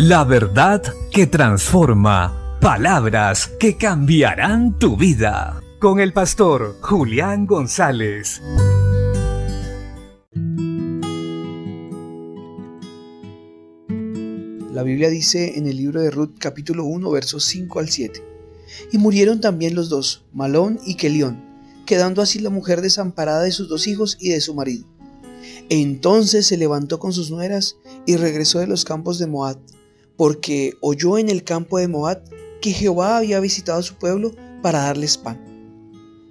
La verdad que transforma. Palabras que cambiarán tu vida. Con el pastor Julián González. La Biblia dice en el libro de Ruth capítulo 1 versos 5 al 7. Y murieron también los dos, Malón y Kelión, quedando así la mujer desamparada de sus dos hijos y de su marido. Entonces se levantó con sus nueras y regresó de los campos de Moab porque oyó en el campo de Moab que Jehová había visitado a su pueblo para darles pan.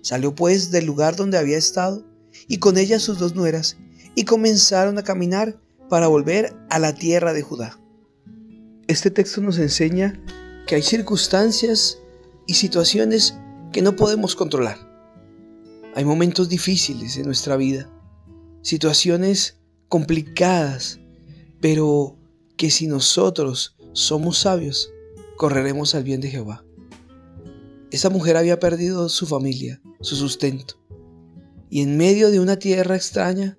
Salió pues del lugar donde había estado y con ella sus dos nueras y comenzaron a caminar para volver a la tierra de Judá. Este texto nos enseña que hay circunstancias y situaciones que no podemos controlar. Hay momentos difíciles en nuestra vida, situaciones complicadas, pero que si nosotros somos sabios, correremos al bien de Jehová. Esa mujer había perdido su familia, su sustento, y en medio de una tierra extraña,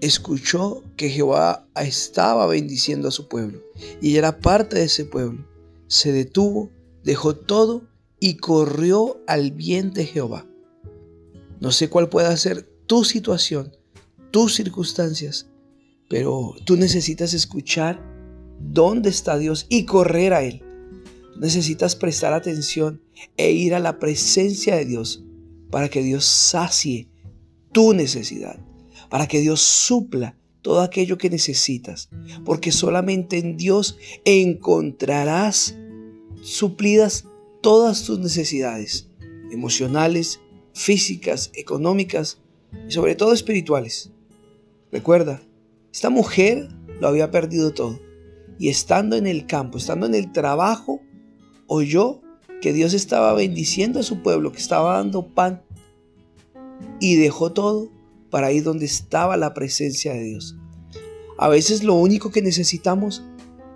escuchó que Jehová estaba bendiciendo a su pueblo, y ella era parte de ese pueblo. Se detuvo, dejó todo y corrió al bien de Jehová. No sé cuál pueda ser tu situación, tus circunstancias, pero tú necesitas escuchar dónde está Dios y correr a Él. Necesitas prestar atención e ir a la presencia de Dios para que Dios sacie tu necesidad, para que Dios supla todo aquello que necesitas, porque solamente en Dios encontrarás suplidas todas tus necesidades emocionales, físicas, económicas y sobre todo espirituales. Recuerda, esta mujer lo había perdido todo y estando en el campo, estando en el trabajo, oyó que Dios estaba bendiciendo a su pueblo, que estaba dando pan y dejó todo para ir donde estaba la presencia de Dios. A veces lo único que necesitamos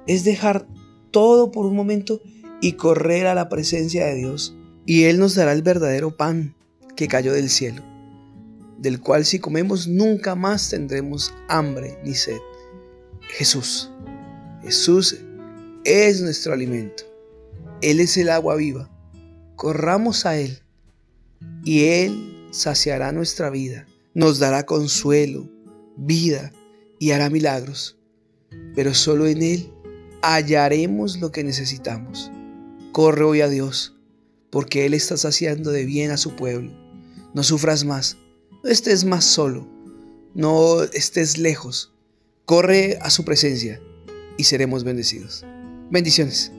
es dejar todo por un momento y correr a la presencia de Dios. Y Él nos dará el verdadero pan que cayó del cielo, del cual si comemos nunca más tendremos hambre ni sed. Jesús. Jesús es nuestro alimento. Él es el agua viva. Corramos a Él y Él saciará nuestra vida, nos dará consuelo, vida y hará milagros. Pero solo en Él hallaremos lo que necesitamos. Corre hoy a Dios, porque Él está saciando de bien a su pueblo. No sufras más, no estés más solo, no estés lejos. Corre a su presencia y seremos bendecidos. Bendiciones.